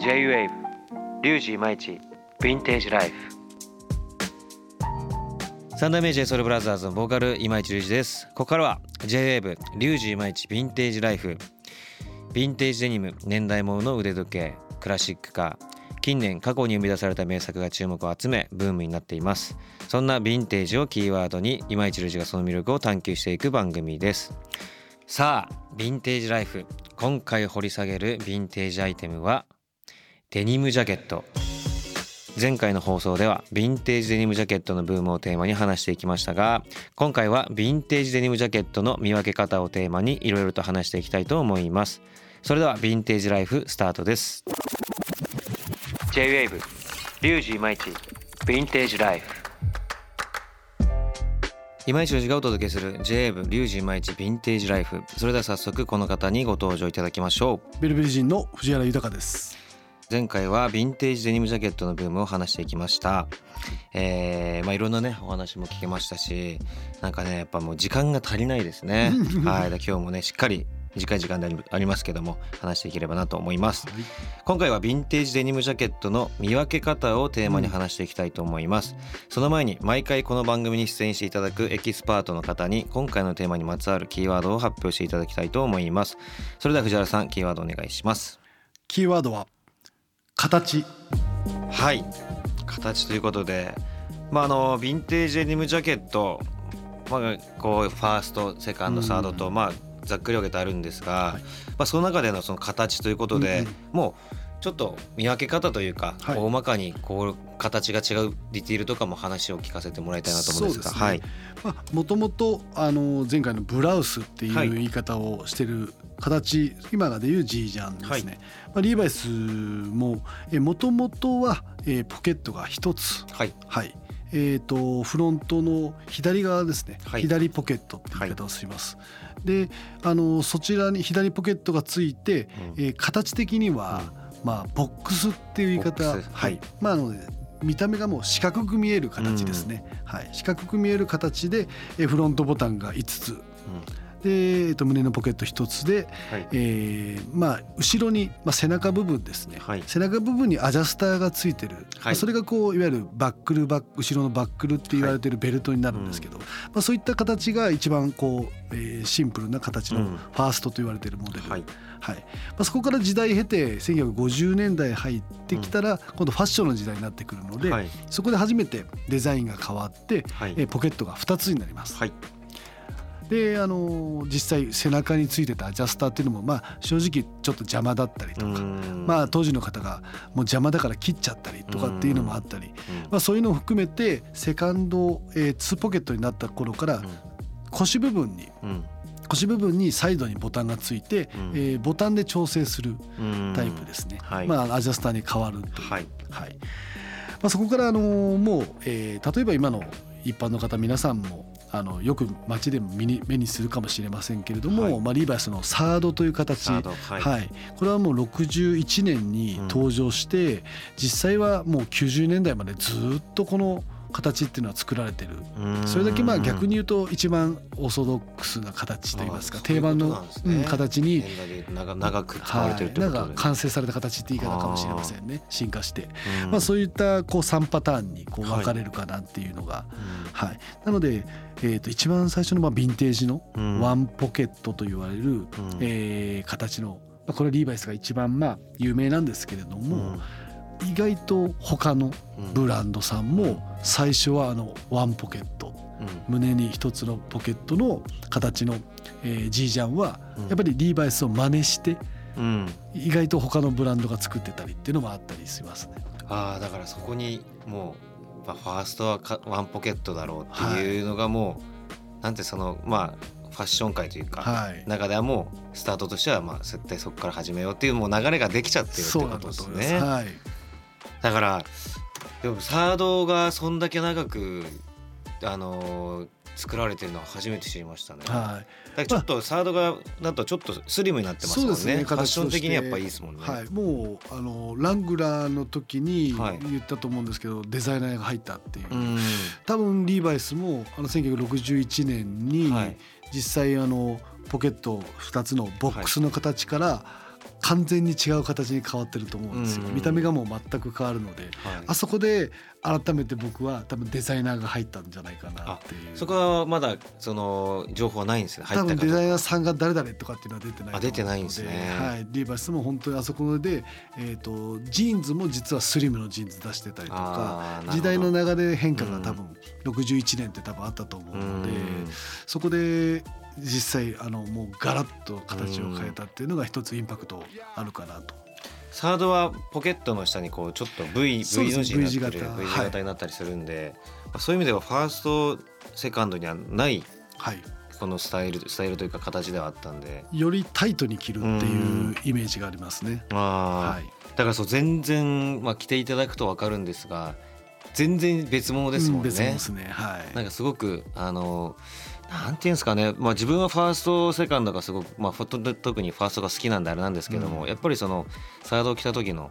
J-WAVE リュウジイマイチヴィンテージライフ。三代目 j ソ o ルブラザーズのボーカル今市隆二です。ここからは J-WAVE リュウジイマイチヴィンテージライフ。ヴィンテージデニム年代物の腕時計クラシックカー近年過去に生み出された名作が注目を集めブームになっています。そんなヴィンテージをキーワードに今市隆二がその魅力を探求していく番組です。さあヴィンテージライフ。今回掘り下げるヴィンテージアイテムはデニムジャケット。前回の放送ではヴィンテージデニムジャケットのブームをテーマに話していきましたが今回はヴィンテージデニムジャケットの見分け方をテーマにいろいろと話していきたいと思います。それではヴィンテージライフスタートです。J-WAVE リュウジイマイチヴィンテージライフ。今市がお届けする J-WAVE リュウジイマイチヴィンテージライフ。それでは早速この方にご登場いただきましょう。ベルベル人の藤原豊です。前回はヴィンテージデニムジャケットのブームを話していきました。えー、まあいろんなねお話も聞けましたしなんかねやっぱもう時間が足りないですね。はい。だ今日もねしっかり短い時間でありますけども話していければなと思います。今回はヴィンテージデニムジャケットの見分け方をテーマに話していきたいと思います、その前に毎回この番組に出演していただくエキスパートの方に今回のテーマにまつわるキーワードを発表していただきたいと思います。それでは藤原さんキーワードお願いします。キーワードは形。はい。形ということでまああのヴィンテージデニムジャケットまあこうファーストセカンドサードとまあざっくり分けてあるんですが、はい。まあその中でのその形ということで、うんうん。もうちょっと見分け方というか、はい。大まかにこう形が違うディティールとかも話を聞かせてもらいたいなと思うんですがそうですね。まあもともとあの前回のブラウスっていはい。う言い方をしてる形、今がでいう G ジャンですね。まあリーバイスももともとは、えーポケットが一つ。はい。はい。えー、とフロントの左側ですね、はい。左ポケットって言い方をします。であのそちらに左ポケットがついて、うん。えー形的には、まあ、ボックスっていう言い方。はい。まああの見た目がもう四角く見える形ですね、はい、四角く見える形でえーフロントボタンが5つで、えー、と胸のポケット1つで、はい。えーまあ、後ろに、まあ、背中部分ですね、はい。背中部分にアジャスターがついてる、まあそれがこういわゆるバックルバック後ろのバックルって言われてるベルトになるんですけど、まあ、そういった形が一番こう、えーシンプルな形のうん。ファーストと言われてるモデル、はい。はい。まあ、そこから時代経て1950年代入ってきたら今度ファッションの時代になってくるので、はい。そこで初めてデザインが変わって、はい。えーポケットが2つになります。はいであの実際背中についてたアジャスターっていうのもまあ正直ちょっと邪魔だったりとか、ままあ当時の方がもう邪魔だから切っちゃったりとかっていうのもあったり、うん。まあ、そういうのを含めてセカンド、えー、2ポケットになった頃から腰部分にうん。腰部分にサイドにボタンがついて、うん。えーボタンで調整するうん。タイプですね、はい。まあアジャスターに変わるという、はい。はい。まあ、そこからあのもう、えー例えば今の一般の方皆さんもあのよく街でも目に目にするかもしれませんけれども、はい。まあ、リーバイスのサードという形。はい。はい、これはもう61年に登場して、実際はもう90年代までずっとこの形っていうのは作られてる。うん。それだけまあ逆に言うと一番オーソドックスな形といいますか定番の形に長長く使われてるなんか完成された形って言い方かもしれませんね。進化して、うん。まあ、そういったこう3パターンにこうはい分かれるかなっていうのが、うん。はい。なので、えー、と一番最初のまあヴィンテージのうん。ワンポケットと言われる、うん。えー形のまあこれリーバイスが一番まあ有名なんですけれども、うん。意外と他のうんブランドさんも最初はあのワンポケットうん胸に一つのポケットの形の、えー、G ジャンはうんやっぱりリーバイスを真似してうん意外と他のブランドが作ってたりっていうのもあったりしますね。ああだからそこにもうまあファーストはかワンポケットだろうっていうのがもう、なんてそのまあファッション界というか、はい中ではもうスタートとしてはまあ絶対そこから始めようっていうもう流れができちゃってるってことですだと思います。ね。はい。だからでもサードがそんだけ長くあのー作られてるのは初めて知りましたね。はい。らちょっとサードがだとちょっとスリムになってますもんね。そうですねファッション的にやっぱいいですもんね。はい、もうあのラングラーの時にはい言ったと思うんですけど、デザイナーが入ったっていう、うん。多分リーバイスもあの1961年にはい実際あのポケット2つのボックスの形から完全に違う形に変わってると思うんですよ、うん見た目がもう全く変わるので。はい。あそこで改めて僕は多分デザイナーが入ったんじゃないかなっていう。そこはまだその情報はないんですね。入多ったか分デザイナーさんが誰々とかっていうのは出てないあ出てないんですね。はい、リーバイスも本当にあそこで、えー、とジーンズも実はスリムのジーンズ出してたりとか時代の流れ変化が多分61年って多分あったと思うので、うん。そこで実際あのもうガラッと形を変えたっていうのが一つインパクトあるかなと。サードはポケットの下にこうちょっと V, v の字になって V 字る型 V 字はい型になったりするんで、まあそういう意味ではファーストセカンドにはないはいこのスタイルスタイルというか形ではあったんでよりタイトに着るっていうイメージがありますね。あー、はい、だからそう全然、まあ、着ていただくと分かるんですが全然別物ですもんね。うん別物ですね。はい。なんかすごくあのなんていうんですかね、まあ、自分はファーストセカンドがすごく、まあ、特にファーストが好きなんであれなんですけども、うん。やっぱりそのサードを着た時の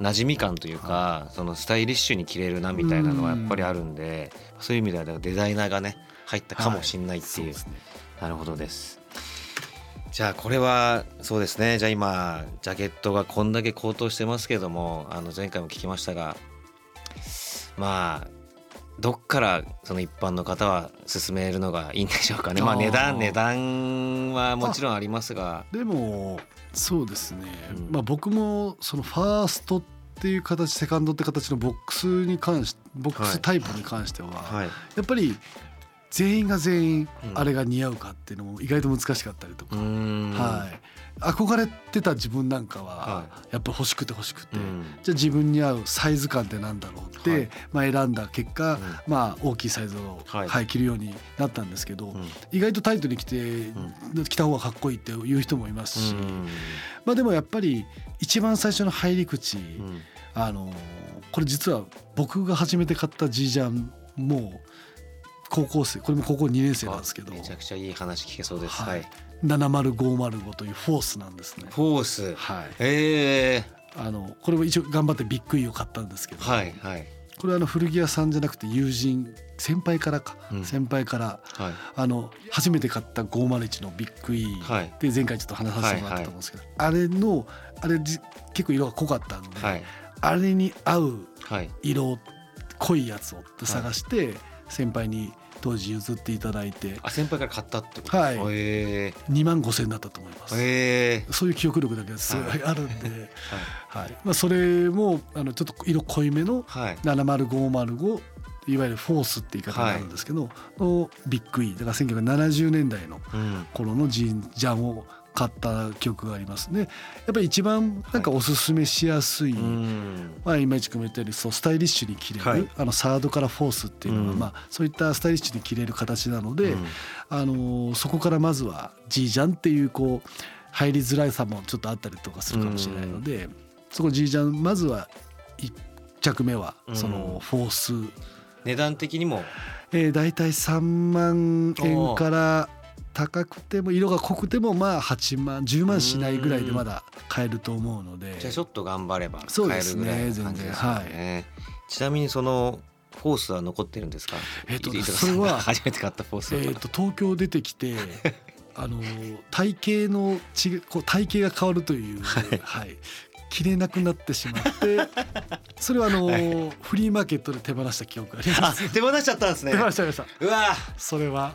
馴染み感というか、そのスタイリッシュに着れるなみたいなのはやっぱりあるんで、そういう意味ではデザイナーがね入ったかもしれないっていう,、そうですね。なるほどです。じゃあこれはそうですね。じゃあ今ジャケットがこんだけ高騰してますけどもあの前回も聞きましたがまあどっからその一般の方は進めるのがいいんでしょうかね。まあ値段値段はもちろんありますが。でもそうですね、うん。まあ僕もそのファーストっていう形セカンドって形のボックスに関しボックスタイプに関しては、はい。やっぱり全員が全員うん。あれが似合うかっていうのも意外と難しかったりとうか、ーん。はい、憧れてた自分なんかははやっぱ欲しくて欲しくて、うん。じゃあ自分に合うサイズ感ってなんだろうって、はい。まあ、選んだ結果、うん。まあ、大きいサイズを、はい。はい着るようになったんですけど、うん。意外とタイトに着て、着た方がかっこいいっていう人もいますし、まあ、でもやっぱり一番最初の入り口、うん。あのこれ実は僕が初めて買った G ジャンも高校生これも高校2年生なんですけど。あめちゃくちゃいい話聞けそうです。ははい。い。70505というフォースなんですね。フォース。はい、ええ。あのこれも一応頑張ってビッグイを買ったんですけど、はいはい。これはあの古着屋さんじゃなくて友人先輩からか、うん。先輩からはい。あの初めて買った501のビッグイはい。で前回ちょっと話させてもらったと思うんですけど、あれのあれじ結構色が濃かったんで、はい。あれに合うはい。色濃いやつをって探して先輩に当時譲っていただいて。あ先輩から買ったってこと？はい。え2万5千円だったと思います。ええそういう記憶力だけはすごいあるんで、はい。はい。まあ、それもあのちょっと色濃いめのはい。70505いわゆるフォースって言い方になるんですけど、のビッグイだから1970年代のうん。頃のジンジャンを買った記憶がありますね。やっぱり一番なんかおすすめしやすい、うん。まあ、今市君も言ったようにそうスタイリッシュに着れる、はい。あのサードからフォースっていうのは、うんまあ、そういったスタイリッシュに着れる形なので、うん。あのーそこからまずは G ジャンっていうこう入りづらさもちょっとあったりとかするかもしれないので、そこ G ジャンまずは1着目はそのフォース、値段的にも？えー、大体3万円から高くても色が濃くてもまあ8万10万しないぐらいでまだ買えると思うのでじゃあちょっと頑張ればそう買えるですねぐらいの感じですよね。ちなみにそのフォースは残ってるんですか？えっとそれは初めて買ったフォースは。えー、と東京出てきてあの 体型のちこう体型が変わるという、はい着れなくなってしまってそれはあの、はいフリーマーケットで手放した記憶がありあます。手放しちゃったんですね手。放しちゃいましたうわそれは、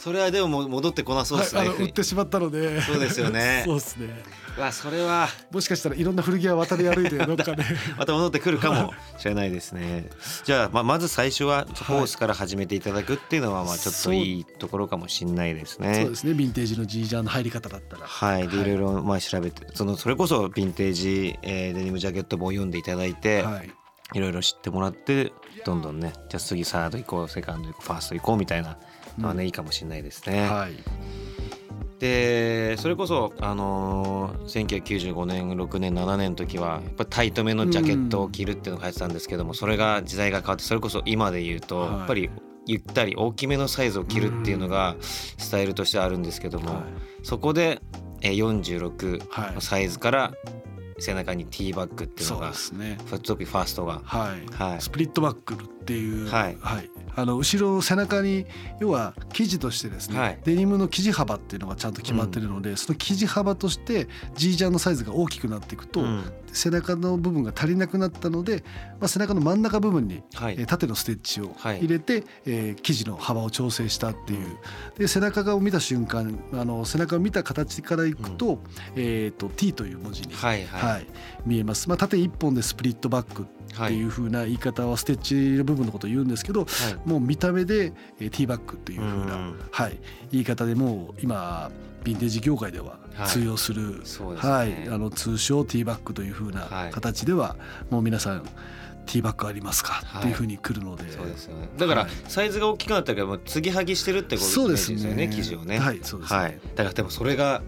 それはでも戻ってこなそうですね。はい、売ってしまったので。そうですよね。そうですね。うわそれは。もしかしたらいろんな古着屋渡り歩いてどっかで また戻ってくるかもしれないですね。じゃあまあまず最初はフォースから始めていただくっていうのはまあちょっといいところかもしれないですね。そうですね。ヴィンテージの G ジャンの入り方だったら。はい、でい。ろいろまあ調べてそのそれこそヴィンテージ、えーデニムジャケット本を読んでいただいて、はい。い、ろいろ知ってもらってどんどんねじゃあ次サード行こうセカンド行こうファースト行こうみたいなのはね、うんいいかもしれないですね。はい。でそれこそあのー1995年6年7年の時はやっぱタイトめのジャケットを着るっていうのが流行ってたんですけどもそれが時代が変わってそれこそ今で言うとはい。やっぱりゆったり大きめのサイズを着るっていうのがスタイルとしてあるんですけども、はい。そこでえー46はい。のサイズから背中にティーバッグっていうのそうがですね。フットピファーストが。はい、はい。スプリットバックルっていう、はいあの後ろ背中に要は生地としてですね、はい。デニムの生地幅っていうのがちゃんと決まってるので、その生地幅として G ジャンのサイズが大きくなっていくと、うん。背中の部分が足りなくなったので、まあ、背中の真ん中部分に、はい。えー縦のステッチをはい。入れて、えー生地の幅を調整したっていう。で背中を見た瞬間あの背中を見た形からいくと,、えー、と T という文字に、はいはい。はい見えます、まあ、縦一本でスプリットバックっていう風な言い方はステッチの部分のことを言うんですけど、はい。もう見た目でえーティーバッグっていう風な、うんはい、言い方でもう今ヴィンテージ業界でははい。通用する、そうですね。はい、あの通称ティーバッグという風はない。形では、もう皆さんティーバッグありますか？はい。っていう風に来るので、そうですよね。だからはい。サイズが大きくなったからもう継ぎはぎしてるってことですイメージねよね。生地をね。はい。そうですね。はい。だからでもそれが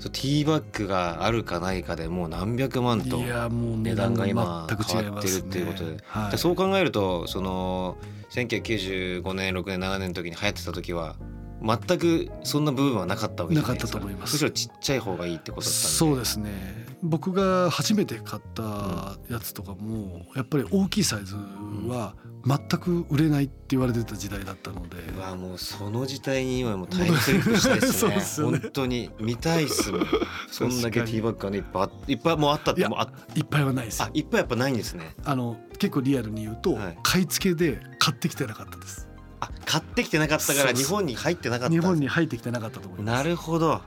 そうティーバッグがあるかないかでもう何百万といやもう値段が今変わってるっていうことで。はい。でそう考えるとその1995年6年7年の時に流行ってた時は全くそんな部分はなかったわけないですか。ったと思います。むしろちっちゃい方がいいってことだったそうですね。僕が初めて買ったやつとかもやっぱり大きいサイズは全く売れないって言われてた時代だったので。うわもうその時代に今もうタイムスリップしたいですね。ですよね。本当に見たいっすもん。そんだけティーバッグがねいっぱいあいっぱいもうあったってもうあいっぱいはないですよ。あいっぱいやっぱないんですね。あの結構リアルに言うと、はい。買い付けで買ってきてなかったです。あ買ってきてなかったから日本に入ってなかった。日本に入ってきてなかったと思います。なるほど。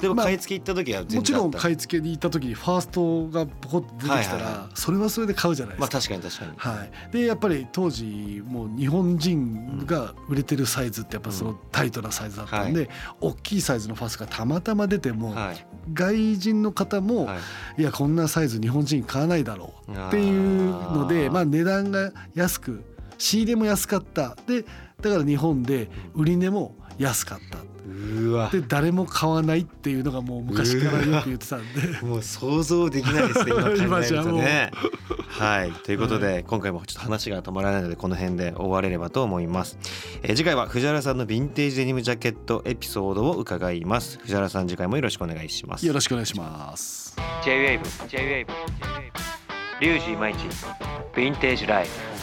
でもまあ買い付け行った時は全もちろんい買い付けに行った時にファーストがポコッと出てきたら、それはそれで買うじゃないでますあか。確かに確かに。はい、でやっぱり当時もう日本人が売れてるサイズってやっぱそのタイトなサイズだったんで、大きいサイズのファスがたまたま出ても、はい。外人の方も、はい。い、やこんなサイズ日本人買わないだろうっていうのでまあ値段が安く仕入れも安かった。でだから日本で売り値も安かった。うーわ。で誰も買わないっていうのがもう昔からよく言ってたんで。もう想像できないですね今考え今るとね。はい。ということで、今回もちょっと話が止まらないのでこの辺で終われればと思います、えー次回は藤原さんのヴィンテージデニムジャケットエピソードを伺います。藤原さん次回もよろしくお願いします。よろしくお願いします。J-WAVE J-WAVE リュウジイマイチヴィンテージライフ